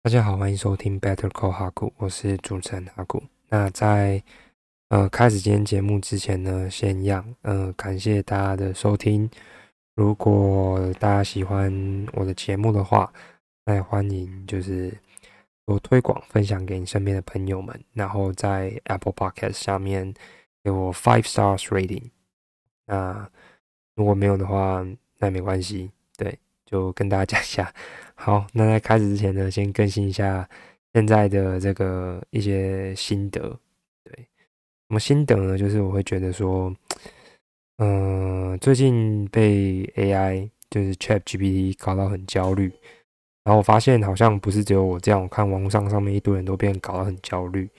大家好，欢迎收听 Better Call 哈古，我是主持人哈古。那在呃开始今天节目之前呢，先让呃感谢大家的收听。如果大家喜欢我的节目的话，那也欢迎就是多推广分享给你身边的朋友们，然后在 Apple Podcast 下面给我 Five Stars Rating。那如果没有的话，那也没关系，对，就跟大家讲一下。好，那在开始之前呢，先更新一下现在的这个一些心得。对，什么心得呢？就是我会觉得说，嗯，最近被 AI 就是 Chat GPT 搞到很焦虑，然后我发现好像不是只有我这样，我看网上上面一堆人都变搞得很焦虑。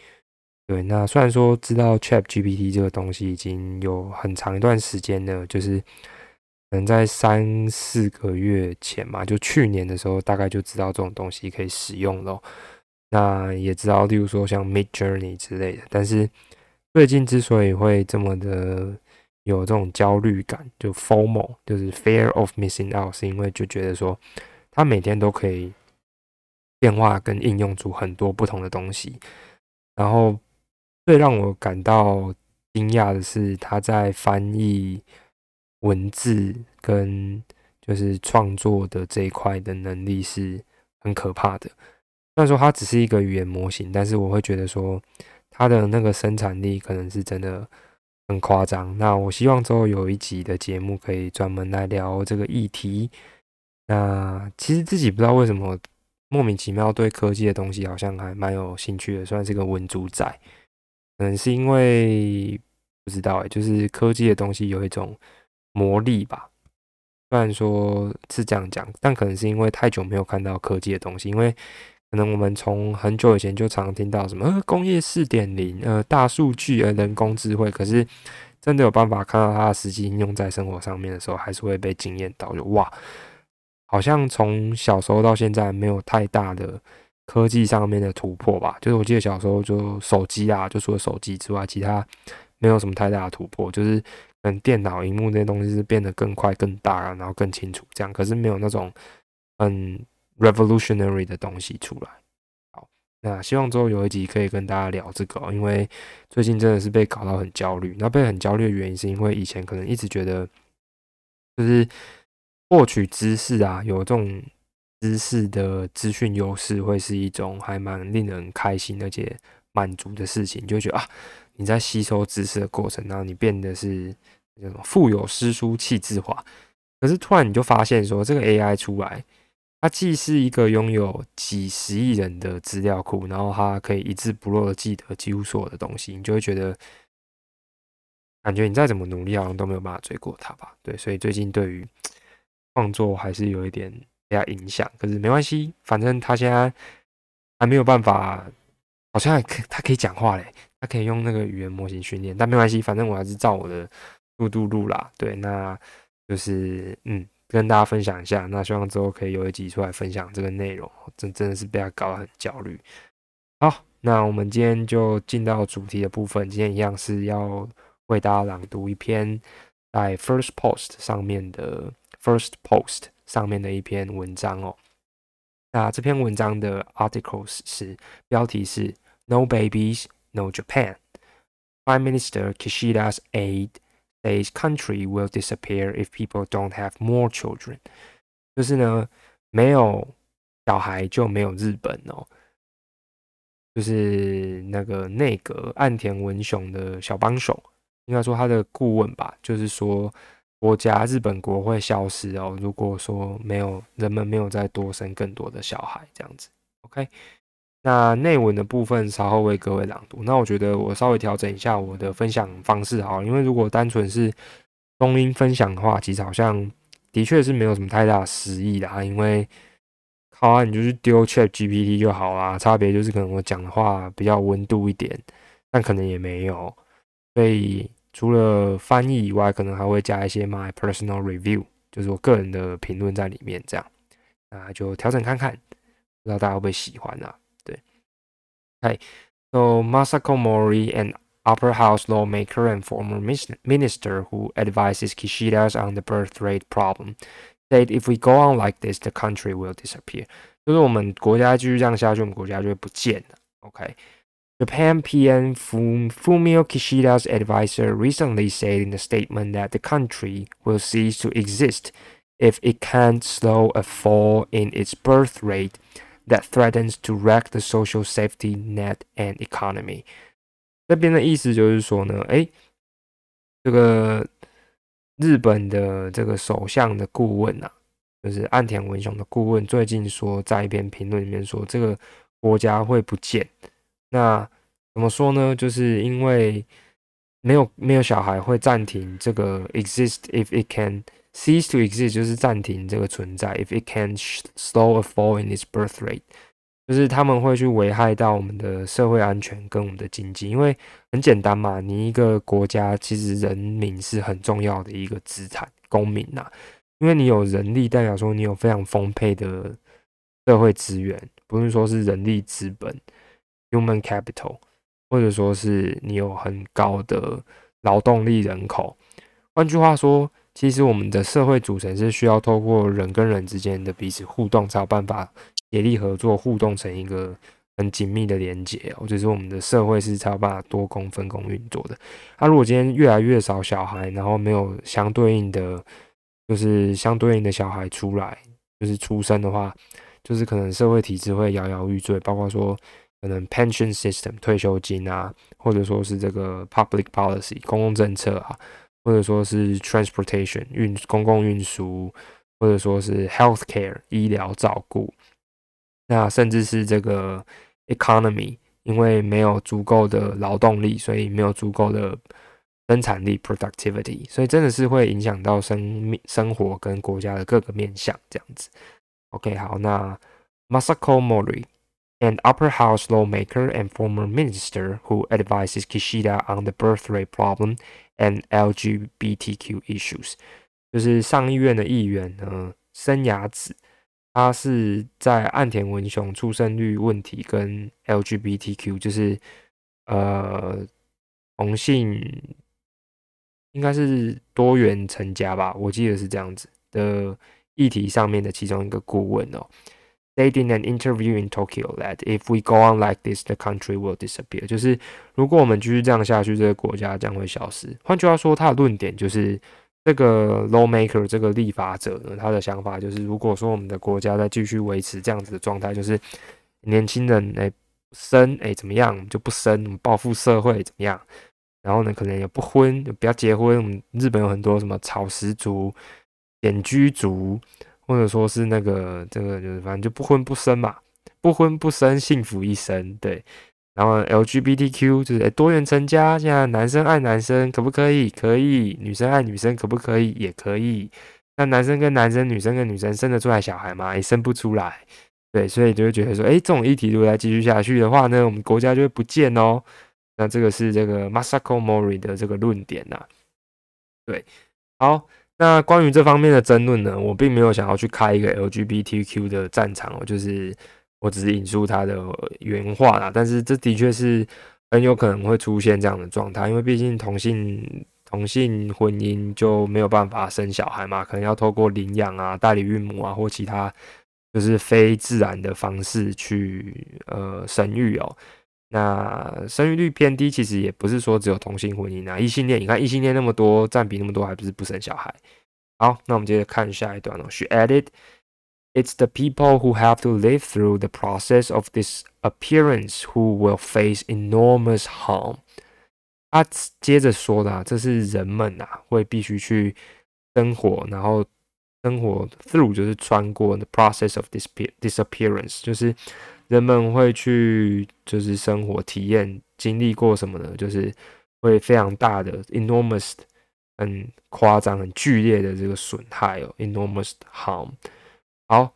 对，那虽然说知道 Chat GPT 这个东西已经有很长一段时间了，就是。可能在三四个月前嘛，就去年的时候，大概就知道这种东西可以使用了。那也知道，例如说像 Mid Journey 之类的。但是最近之所以会这么的有这种焦虑感，就 FOMO，就是 Fear of Missing Out，是因为就觉得说，它每天都可以变化跟应用出很多不同的东西。然后最让我感到惊讶的是，它在翻译。文字跟就是创作的这一块的能力是很可怕的。虽然说它只是一个语言模型，但是我会觉得说它的那个生产力可能是真的很夸张。那我希望之后有一集的节目可以专门来聊这个议题。那其实自己不知道为什么莫名其妙对科技的东西好像还蛮有兴趣的，算是个文主仔。可能是因为不知道哎，就是科技的东西有一种。魔力吧，虽然说是这样讲，但可能是因为太久没有看到科技的东西，因为可能我们从很久以前就常听到什么工业四点零，呃，大数据，呃，人工智慧，可是真的有办法看到它的实际应用在生活上面的时候，还是会被惊艳到，就哇，好像从小时候到现在没有太大的科技上面的突破吧。就是我记得小时候就手机啊，就除了手机之外，其他没有什么太大的突破，就是。跟电脑荧幕这些东西是变得更快、更大，然后更清楚这样，可是没有那种很 revolutionary 的东西出来。好，那希望之后有一集可以跟大家聊这个，因为最近真的是被搞到很焦虑。那被很焦虑的原因是因为以前可能一直觉得，就是获取知识啊，有这种知识的资讯优势，会是一种还蛮令人开心而且满足的事情，就觉得啊。你在吸收知识的过程，然后你变得是那种富有诗书气质化，可是突然你就发现说，这个 AI 出来，它既是一个拥有几十亿人的资料库，然后它可以一字不漏的记得几乎所有的东西，你就会觉得，感觉你再怎么努力，好像都没有办法追过它吧？对，所以最近对于创作还是有一点被它影响，可是没关系，反正它现在还没有办法，好像还可它可以讲话嘞。他可以用那个语言模型训练，但没关系，反正我还是照我的速度录啦。对，那就是嗯，跟大家分享一下。那希望之后可以有一集出来分享这个内容，真真的是被他搞得很焦虑。好，那我们今天就进到主题的部分。今天一样是要为大家朗读一篇在 First Post 上面的 First Post 上面的一篇文章哦。那这篇文章的 articles 是标题是 No Babies。No Japan. Prime Minister Kishida's aide says country will disappear if people don't have more children. 就是呢，没有小孩就没有日本哦。就是那个内阁岸田文雄的小帮手，应该说他的顾问吧。就是说，国家日本国会消失哦。如果说没有人们没有再多生更多的小孩，这样子，OK。那内文的部分稍后为各位朗读。那我觉得我稍微调整一下我的分享方式好，因为如果单纯是中音分享的话，其实好像的确是没有什么太大实意的啊。因为好啊，你就是丢 Chat GPT 就好啦，差别就是可能我讲的话比较温度一点，但可能也没有。所以除了翻译以外，可能还会加一些 My Personal Review，就是我个人的评论在里面。这样，那就调整看看，不知道大家会不会喜欢啊 ？Okay, so Masako Mori, an upper house lawmaker and former minister who advises Kishidas on the birth rate problem, said if we go on like this, the country will disappear. 就是我们国家继续这样下去，我们国家就会不见了。OK。Japan PM Fumio Kishida's advisor recently said in a statement that the country will cease to exist if it can't slow a fall in its birth rate that threatens to wreck the social safety net and economy。这边的意思就是说呢，哎，这个日本的这个首相的顾问啊，就是岸田文雄的顾问，最近说在一篇评论里面说，这个国家会不见。那怎么说呢？就是因为没有没有小孩会暂停这个 exist if it can cease to exist，就是暂停这个存在。If it can slow a fall in its birth rate，就是他们会去危害到我们的社会安全跟我们的经济。因为很简单嘛，你一个国家其实人民是很重要的一个资产，公民呐。因为你有人力，代表说你有非常丰沛的社会资源，不是说是人力资本 （human capital），或者说是你有很高的劳动力人口。换句话说，其实我们的社会组成是需要透过人跟人之间的彼此互动，才有办法协力合作，互动成一个很紧密的连接。或者是我们的社会是才有办法多工分工运作的。那如果今天越来越少小孩，然后没有相对应的。就是相对应的小孩出来，就是出生的话，就是可能社会体制会摇摇欲坠，包括说可能 pension system 退休金啊，或者说是这个 public policy 公共政策啊，或者说是 transportation 运公共运输，或者说是 health care 医疗照顾，那甚至是这个 economy，因为没有足够的劳动力，所以没有足够的。生产力 productivity，所以真的是会影响到生命、生活跟国家的各个面向这样子。OK，好，那 Masako Mori。An upper house lawmaker and former minister who advises Kishida on the birth rate problem and LGBTQ issues，就是上议院的议员呢，生涯子，他是在岸田文雄出生率问题跟 LGBTQ，就是呃同性。应该是多元成家吧，我记得是这样子的议题上面的其中一个顾问哦。They did an interview in Tokyo that if we go on like this, the country will disappear。就是如果我们继续这样下去，这个国家将会消失。换句话说，他的论点就是这个 lawmaker 这个立法者呢，他的想法就是，如果说我们的国家再继续维持这样子的状态，就是年轻人哎生哎怎么样就不生，我们报复社会怎么样？然后呢，可能也不婚，就不要结婚。我们日本有很多什么草食族、隐居族，或者说是那个这个，就是反正就不婚不生嘛，不婚不生，幸福一生。对，然后 LGBTQ 就是多元成家，现在男生爱男生可不可以？可以。女生爱女生可不可以？也可以。那男生跟男生、女生跟女生生得出来小孩吗？也生不出来。对，所以就会觉得说，哎，这种议题如果再继续下去的话呢，我们国家就会不见哦。那这个是这个 Masako Mori 的这个论点呐，对，好，那关于这方面的争论呢，我并没有想要去开一个 LGBTQ 的战场哦，就是我只是引述他的原话啦，但是这的确是很有可能会出现这样的状态，因为毕竟同性同性婚姻就没有办法生小孩嘛，可能要透过领养啊、代理孕母啊或其他就是非自然的方式去呃生育哦。那生育率偏低，其实也不是说只有同性婚姻啊，异性恋，你看异性恋那么多，占比那么多，还不是不生小孩？好，那我们接着看下一段哦。She added, "It's the people who have to live through the process of this appearance who will face enormous harm." 他接着说的，这是人们啊，会必须去生活，然后生活 through 就是穿过 the process of disappearance，就是。人们会去就是生活体验经历过什么呢？就是会非常大的 enormous 很夸张很剧烈的这个损害哦 enormous harm。好，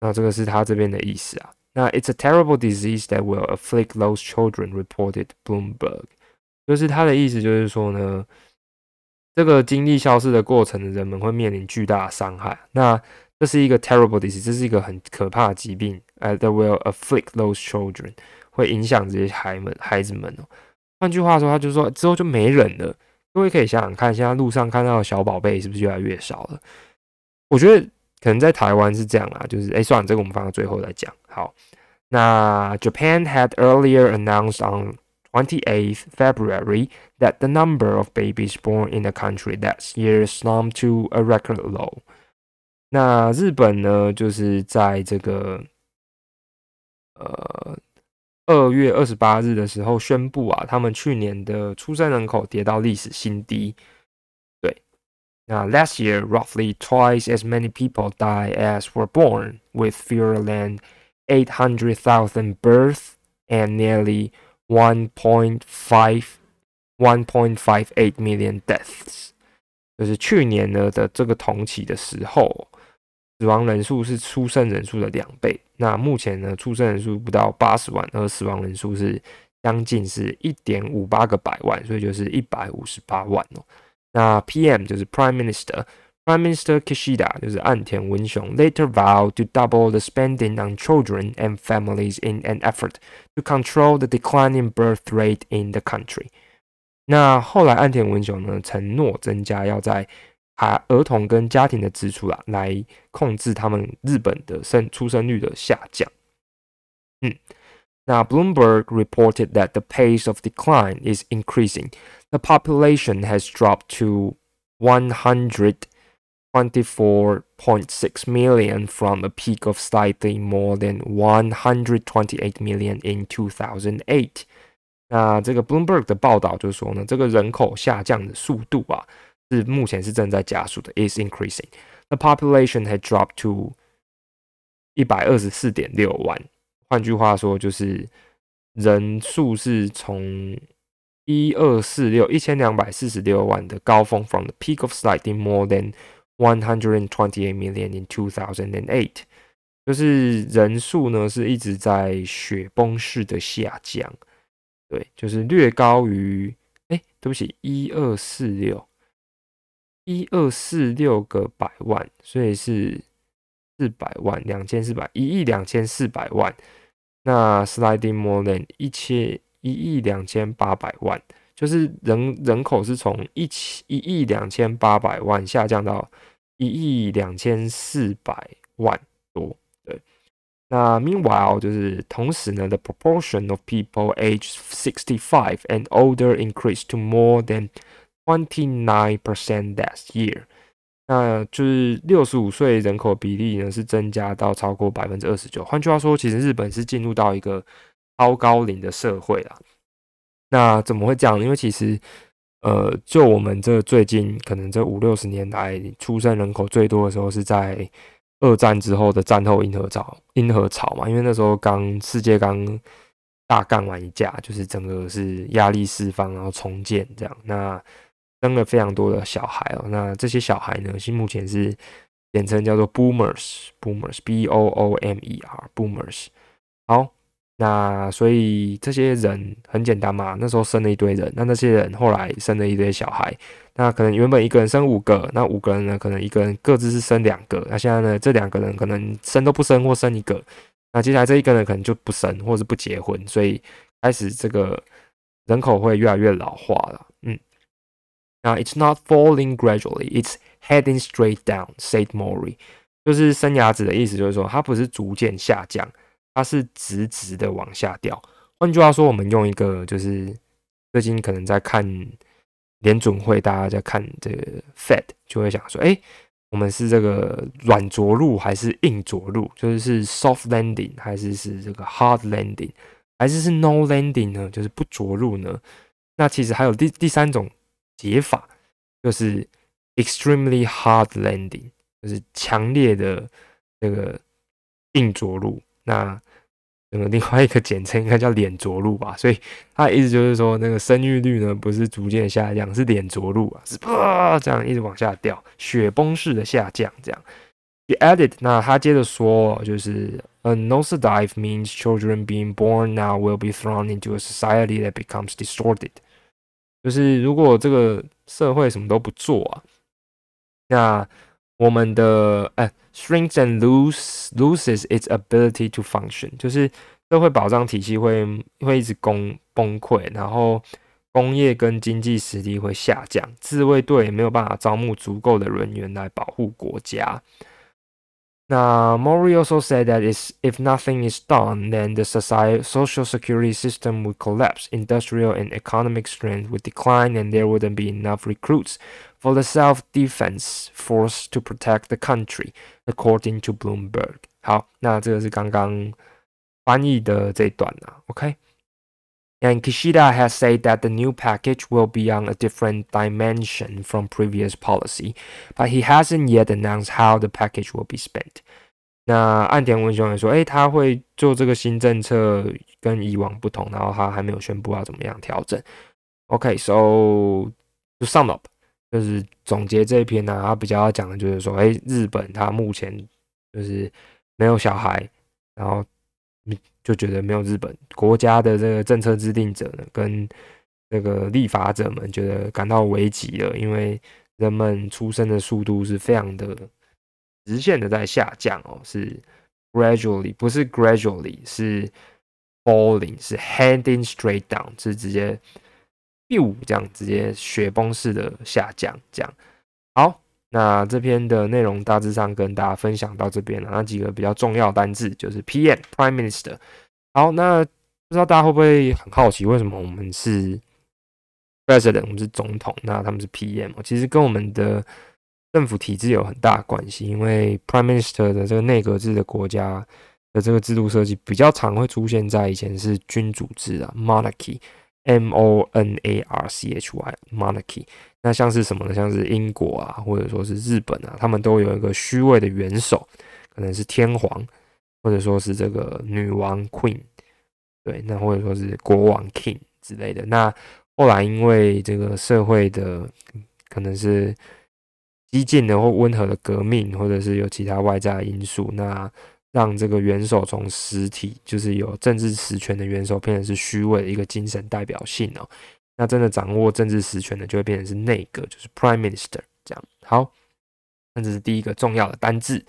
那这个是他这边的意思啊。那 it's a terrible disease that will afflict those children reported Bloomberg。就是他的意思就是说呢， 这个经历消失的过程的人们会面临巨大的伤害。那这是一个 terrible disease，这是一个很可怕的疾病。呃，that will afflict those children，会影响这些孩们孩子们哦。换句话说，他就说之后就没人了。各位可以想想看，现在路上看到的小宝贝是不是越来越少了？我觉得可能在台湾是这样啦，就是哎，算了，这个我们放到最后再讲。好，那 Japan had earlier announced on 28th February that the number of babies born in the country that year slumped to a record low。那日本呢，就是在这个呃二月二十八日的时候宣布啊，他们去年的出生人口跌到历史新低。对，那 last year roughly twice as many people die as were born, with fewer than eight hundred thousand births and nearly one point five one point five eight million deaths。就是去年呢的这个同期的时候。死亡人数是出生人数的两倍。那目前呢，出生人数不到八十万，而死亡人数是将近是一点五八个百万，所以就是一百五十八万哦。那 PM 就是 Prime Minister Minister，Prime Minister Kishida 就是岸田文雄，later vowed to double the spending on children and families in an effort to control the declining birth rate in the country。那后来岸田文雄呢，承诺增加要在啊，儿童跟家庭的支出啊，来控制他们日本的生出生率的下降。嗯，那 Bloomberg reported that the pace of decline is increasing. The population has dropped to 124.6 million from a peak of slightly more than 128 million in 2008. 那这个 Bloomberg 的报道就是说呢，这个人口下降的速度啊。是目前是正在加速的，is increasing. The population had dropped to 一百二十四点六万。换句话说，就是人数是从一二四六一千两百四十六万的高峰，from the peak of slightly more than one hundred and twenty eight million in two thousand and eight，就是人数呢是一直在雪崩式的下降。对，就是略高于，哎，对不起，一二四六。一二四六个百万，所以是四百万，两千四百一亿两千四百万。那 sliding more than 一千一亿两千八百万，就是人人口是从一千一亿两千八百万下降到一亿两千四百万多。对，那 meanwhile 就是同时呢，the proportion of people aged sixty five and older increased to more than Twenty nine percent that year，那就是六十五岁人口比例呢是增加到超过百分之二十九。换句话说，其实日本是进入到一个超高龄的社会了。那怎么会这样？因为其实，呃，就我们这最近可能这五六十年来出生人口最多的时候，是在二战之后的战后婴儿潮，婴儿潮嘛。因为那时候刚世界刚大干完一架，就是整个是压力释放，然后重建这样。那生了非常多的小孩哦，那这些小孩呢，是目前是简称叫做 boomers，boomers，b o o m e r，boomers。好，那所以这些人很简单嘛，那时候生了一堆人，那那些人后来生了一堆小孩，那可能原本一个人生五个，那五个人呢，可能一个人各自是生两个，那现在呢，这两个人可能生都不生或生一个，那接下来这一个人可能就不生或是不结婚，所以开始这个人口会越来越老化了，嗯。那 it's not falling gradually, it's heading straight down," said Mori。就是生牙子的意思，就是说它不是逐渐下降，它是直直的往下掉。换句话说，我们用一个就是最近可能在看联准会，大家在看这个 Fed，就会想说，哎，我们是这个软着陆还是硬着陆？就是是 soft landing 还是是这个 hard landing，还是是 no landing 呢？就是不着陆呢？那其实还有第第三种。解法就是 extremely hard landing，就是强烈的这个硬着陆。那那个另外一个简称应该叫脸着陆吧。所以他的意思就是说，那个生育率呢不是逐渐下降，是脸着陆啊，是啪这样一直往下掉，雪崩式的下降。这样，he added，那他接着说，就是 a nosedive means children being born now will be thrown into a society that becomes distorted。就是如果这个社会什么都不做啊，那我们的诶，shrinks and lose loses its ability to function，就是社会保障体系会会一直崩崩溃，然后工业跟经济实力会下降，自卫队也没有办法招募足够的人员来保护国家。那 Mori also said that if nothing is done, then the society, social security system would collapse, industrial and economic strength would decline, and there wouldn't be enough recruits for the self-defense force to protect the country, according to Bloomberg. 好，那这个是刚刚翻译的这一段啊，OK。 and Kishida has said that the new package will be on a different dimension from previous policy, but he hasn't yet announced how the package will be spent. 那岸田文雄也说，诶，他会做这个新政策跟以往不同，然后他还没有宣布要怎么样调整。OK，so、okay, to sum up，就是总结这一篇呢，他比较要讲的就是说，诶，日本他目前就是没有小孩，然后就觉得没有日本国家的这个政策制定者呢，跟这个立法者们觉得感到危急了，因为人们出生的速度是非常的直线的在下降哦，是 gradually 不是 gradually 是 falling 是 heading straight down 是直接 biu 这样直接雪崩式的下降，这样好。那这篇的内容大致上跟大家分享到这边了。那几个比较重要单字就是 PM Prime Minister。好，那不知道大家会不会很好奇，为什么我们是 President，我们是总统，那他们是 PM？其实跟我们的政府体制有很大关系。因为 Prime Minister 的这个内阁制的国家的这个制度设计比较常会出现在以前是君主制啊，Monarchy。M O N A R C H Y monarchy，那像是什么呢？像是英国啊，或者说是日本啊，他们都有一个虚位的元首，可能是天皇，或者说是这个女王 Queen，对，那或者说是国王 King 之类的。那后来因为这个社会的可能是激进的或温和的革命，或者是有其他外在因素，那让这个元首从实体就是有政治实权的元首变成是虚伪的一个精神代表性哦。那真的掌握政治实权的就会变成是内阁，就是 Prime Minister 这样。好，那这是第一个重要的单字。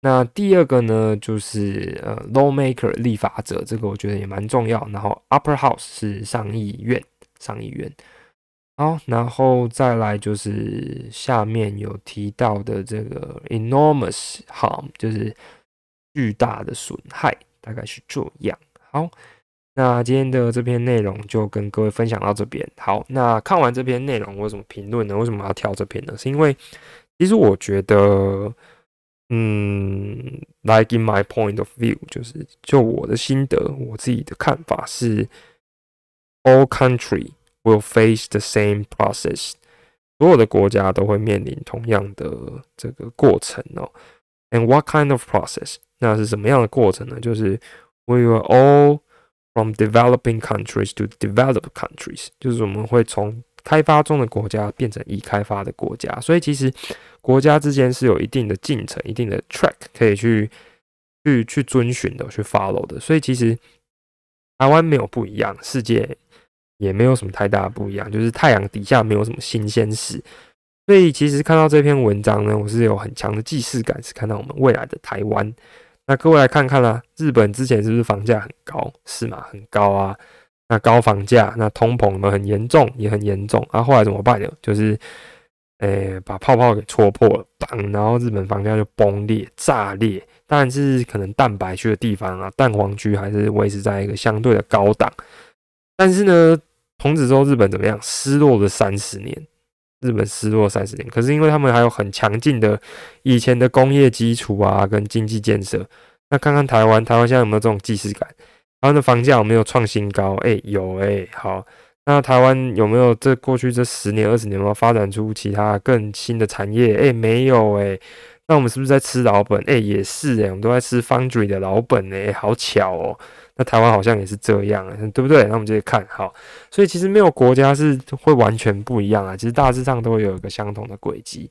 那第二个呢，就是呃，Lawmaker 立法者，这个我觉得也蛮重要。然后 Upper House 是上议院，上议院。好，然后再来就是下面有提到的这个 Enormous Harm，就是。巨大的损害大概是这样。好，那今天的这篇内容就跟各位分享到这边。好，那看完这篇内容，我怎么评论呢？为什么要挑这篇呢？是因为其实我觉得，嗯，like in my point of view，就是就我的心得，我自己的看法是，all country will face the same process，所有的国家都会面临同样的这个过程哦。And what kind of process？那是什么样的过程呢？就是 we were all from developing countries to developed countries，就是我们会从开发中的国家变成已开发的国家。所以其实国家之间是有一定的进程、一定的 track 可以去去去遵循的、去 follow 的。所以其实台湾没有不一样，世界也没有什么太大的不一样，就是太阳底下没有什么新鲜事。所以其实看到这篇文章呢，我是有很强的既视感，是看到我们未来的台湾。那各位来看看啦，日本之前是不是房价很高？是吗？很高啊。那高房价，那通膨呢很严重，也很严重。啊，后来怎么办呢？就是，诶，把泡泡给戳破了，当，然后日本房价就崩裂、炸裂。但是可能蛋白区的地方啊，蛋黄区还是维持在一个相对的高档。但是呢，从此之后日本怎么样？失落了三十年。日本失落三十年，可是因为他们还有很强劲的以前的工业基础啊，跟经济建设。那看看台湾，台湾现在有没有这种既视感？台湾的房价有没有创新高？哎，有哎。好，那台湾有没有这过去这十年、二十年有没有发展出其他更新的产业？哎，没有哎。那我们是不是在吃老本？哎，也是哎，我们都在吃 foundry 的老本哎，好巧哦。那台湾好像也是这样，对不对？那我们接着看，好，所以其实没有国家是会完全不一样啊，其实大致上都会有一个相同的轨迹。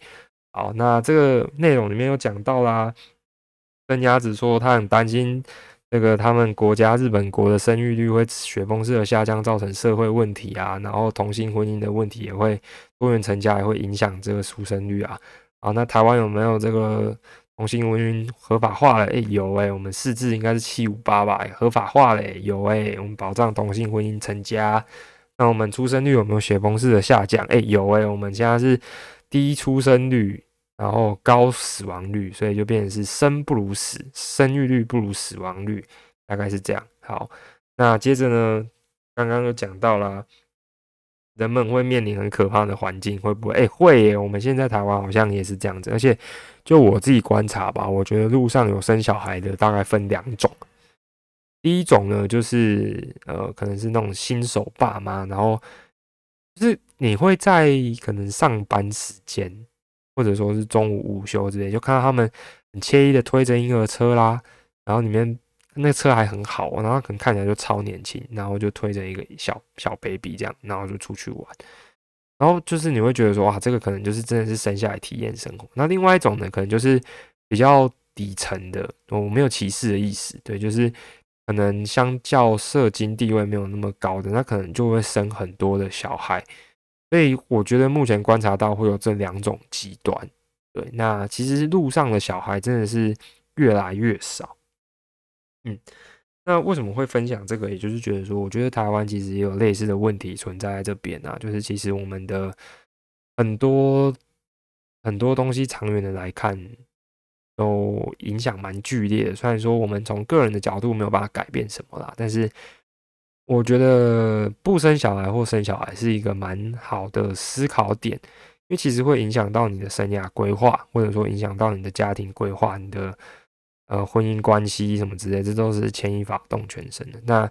好，那这个内容里面有讲到啦，跟鸭子说他很担心这个他们国家日本国的生育率会雪崩式的下降，造成社会问题啊，然后同性婚姻的问题也会多元成家，也会影响这个出生率啊。好，那台湾有没有这个？同性婚姻合法化了，哎有哎，我们四字应该是七五八吧，合法化了，有哎，我们保障同性婚姻成家。那我们出生率有没有雪崩式的下降？哎有哎，我们现在是低出生率然后高死亡率，所以就变成是生不如死，生育率不如死亡率，大概是这样。好，那接着呢，刚刚又讲到了，人们会面临很可怕的环境，会不会？哎，会耶！我们现在台湾好像也是这样子，而且就我自己观察吧，我觉得路上有生小孩的大概分两种。第一种呢，就是呃，可能是那种新手爸妈，然后就是你会在可能上班时间，或者说是中午午休之类，就看到他们很惬意的推着婴儿车啦，然后里面那车还很好，然后可能看起来就超年轻，然后就推着一个小小 baby 这样，然后就出去玩，然后就是你会觉得说，哇，这个可能就是真的是生下来体验生活。那另外一种呢，可能就是比较底层的，我没有歧视的意思，对，就是。可能相较社经地位没有那么高的，那可能就会生很多的小孩，所以我觉得目前观察到会有这两种极端。对，那其实路上的小孩真的是越来越少。嗯，那为什么会分享这个？也就是觉得说，我觉得台湾其实也有类似的问题存在在这边啊，就是其实我们的很多很多东西长远的来看。都影响蛮剧烈的。虽然说我们从个人的角度没有办法改变什么啦，但是我觉得不生小孩或生小孩是一个蛮好的思考点，因为其实会影响到你的生涯规划，或者说影响到你的家庭规划、你的呃婚姻关系什么之类，这都是牵一发动全身的。那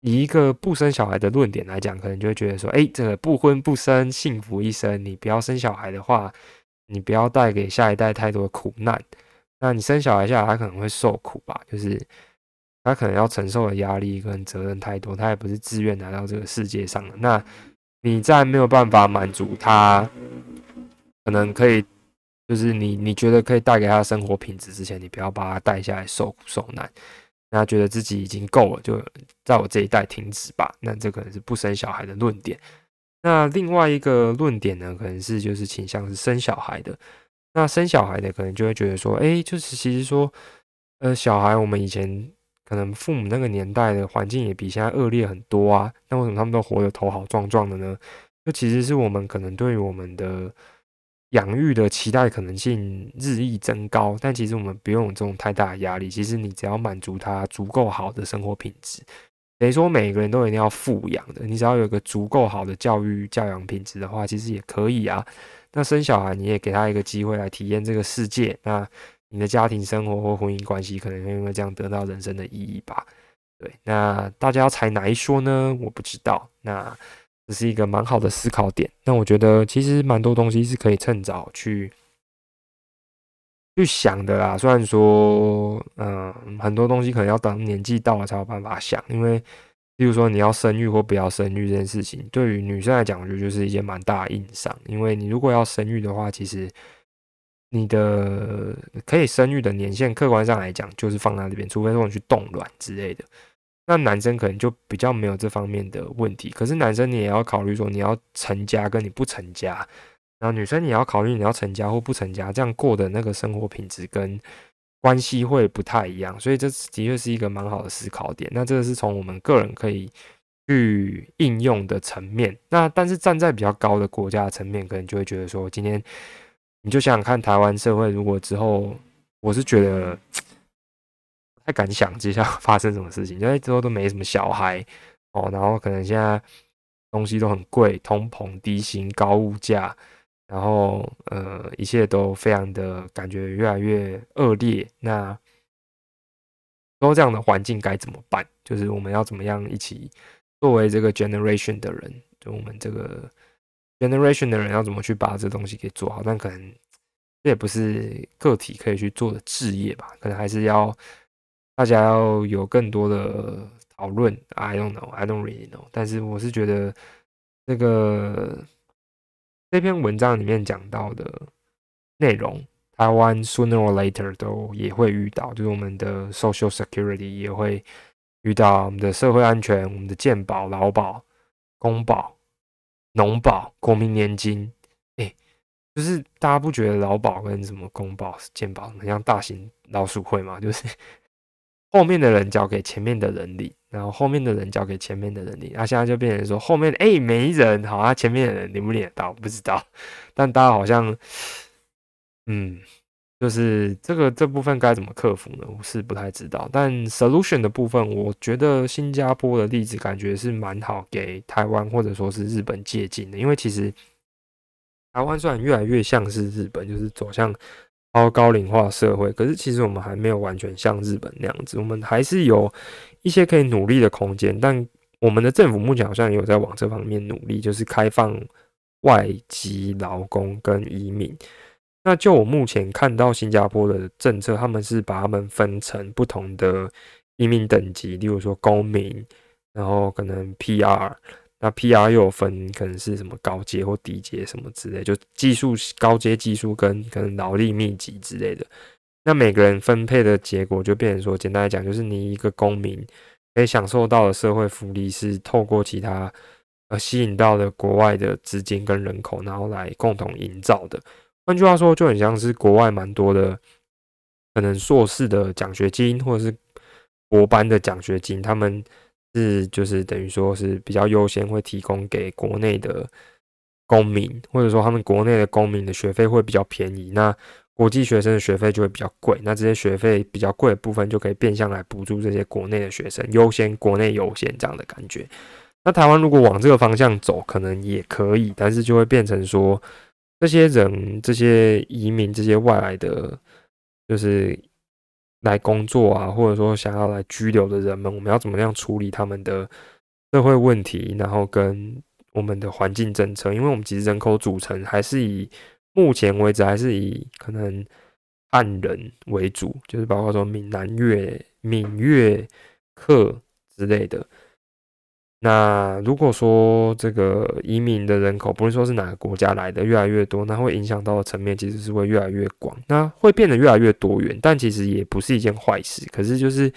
以一个不生小孩的论点来讲，可能就会觉得说，哎，这个不婚不生，幸福一生。你不要生小孩的话，你不要带给下一代太多的苦难。那你生小孩下来，他可能会受苦吧？就是他可能要承受的压力跟责任太多，他也不是自愿来到这个世界上的。那你在没有办法满足他，可能可以，就是你你觉得可以带给他生活品质之前，你不要把他带下来受苦受难。那觉得自己已经够了，就在我这一代停止吧。那这可能是不生小孩的论点。那另外一个论点呢，可能是就是倾向是生小孩的。那生小孩的可能就会觉得说，哎，就是其实说，呃，小孩我们以前可能父母那个年代的环境也比现在恶劣很多啊。那为什么他们都活得头好壮壮的呢？就其实是我们可能对于我们的养育的期待可能性日益增高，但其实我们不用有这种太大的压力。其实你只要满足他足够好的生活品质，等于说每个人都一定要富养的。你只要有个足够好的教育教养品质的话，其实也可以啊。那生小孩，你也给他一个机会来体验这个世界。那你的家庭生活或婚姻关系，可能会因为这样得到人生的意义吧？对，那大家要采哪一说呢？我不知道。那这是一个蛮好的思考点。那我觉得其实蛮多东西是可以趁早去去想的啦。虽然说，嗯，很多东西可能要等年纪到了才有办法想，因为。例如说，你要生育或不要生育这件事情，对于女生来讲，我觉得就是一件蛮大的硬伤。因为你如果要生育的话，其实你的可以生育的年限，客观上来讲就是放在这边，除非说你去冻卵之类的。那男生可能就比较没有这方面的问题。可是男生你也要考虑说，你要成家跟你不成家，然后女生你要考虑你要成家或不成家，这样过的那个生活品质跟。关系会不太一样，所以这的确是一个蛮好的思考点。那这个是从我们个人可以去应用的层面。那但是站在比较高的国家层面，可能就会觉得说，今天你就想想看，台湾社会如果之后，我是觉得太敢想接下来 发生什么事情，因为之后都没什么小孩哦，然后可能现在东西都很贵，通膨、低薪、高物价。然后，呃，一切都非常的感觉越来越恶劣。那都这样的环境该怎么办？就是我们要怎么样一起作为这个 generation 的人，就我们这个 generation 的人要怎么去把这东西给做好？但可能这也不是个体可以去做的置业吧？可能还是要大家要有更多的讨论。I don't know, I don't really know。但是我是觉得这个。这篇文章里面讲到的内容，台湾 sooner or later 都也会遇到，就是我们的 social security 也会遇到我们的社会安全、我们的健保、劳保、公保、农保、国民年金。哎，就是大家不觉得劳保跟什么公保、健保很像大型老鼠会吗？就是后面的人交给前面的人领。然后后面的人交给前面的人领，那现在就变成说后面哎没人好啊，前面的人领不领得到不知道，但大家好像嗯，就是这个这部分该怎么克服呢？我是不太知道。但 solution 的部分，我觉得新加坡的例子感觉是蛮好给台湾或者说是日本借鉴的，因为其实台湾虽然越来越像是日本，就是走向超高龄化社会，可是其实我们还没有完全像日本那样子，我们还是有一些可以努力的空间。但我们的政府目前好像也有在往这方面努力，就是开放外籍劳工跟移民。那就我目前看到新加坡的政策，他们是把他们分成不同的移民等级，例如说公民，然后可能 PR，那 PR 又有分可能是什么高阶或低阶什么之类，就技术高阶技术跟可能劳力密集之类的。那每个人分配的结果就变成说，简单来讲，就是你一个公民可以享受到的社会福利是透过其他呃吸引到的国外的资金跟人口，然后来共同营造的。换句话说，就很像是国外蛮多的，可能硕士的奖学金或者是国班的奖学金，他们是就是等于说是比较优先会提供给国内的公民，或者说他们国内的公民的学费会比较便宜，那国际学生的学费就会比较贵，那这些学费比较贵的部分就可以变相来补助这些国内的学生，优先国内优先这样的感觉。那台湾如果往这个方向走，可能也可以，但是就会变成说。这些人、这些移民、这些外来的，就是来工作啊，或者说想要来居留的人们，我们要怎么样处理他们的社会问题，然后跟我们的环境政策？因为我们其实人口组成还是以目前为止还是以可能汉人为主，就是包括说闽南越、闽越客之类的。那如果说这个移民的人口，不是说是哪个国家来的越来越多，那会影响到的层面其实是会越来越广，那会变得越来越多元，但其实也不是一件坏事。可是就是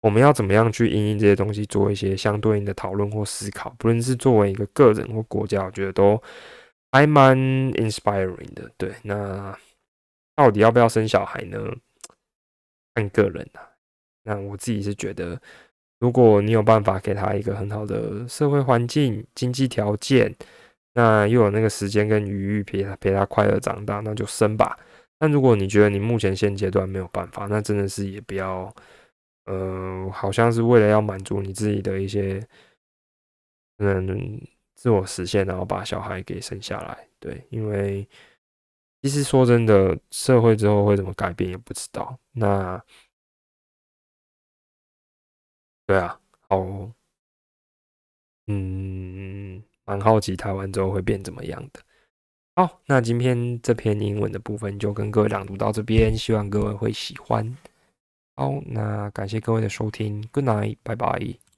我们要怎么样去因应这些东西，做一些相对应的讨论或思考，不论是作为一个个人或国家，我觉得都还蛮 inspiring 的。对，那到底要不要生小孩呢？看个人啊。那我自己是觉得。如果你有办法给他一个很好的社会环境、经济条件，那又有那个时间跟余裕陪他陪他快乐长大，那就生吧。但如果你觉得你目前现阶段没有办法，那真的是也不要，呃，好像是为了要满足你自己的一些嗯自我实现，然后把小孩给生下来。对，因为其实说真的，社会之后会怎么改变也不知道。那。对啊，好，嗯，蛮好奇台湾之后会变怎么样的。好，那今天这篇英文的部分就跟各位朗读到这边，希望各位会喜欢。好，那感谢各位的收听，Good night，拜拜。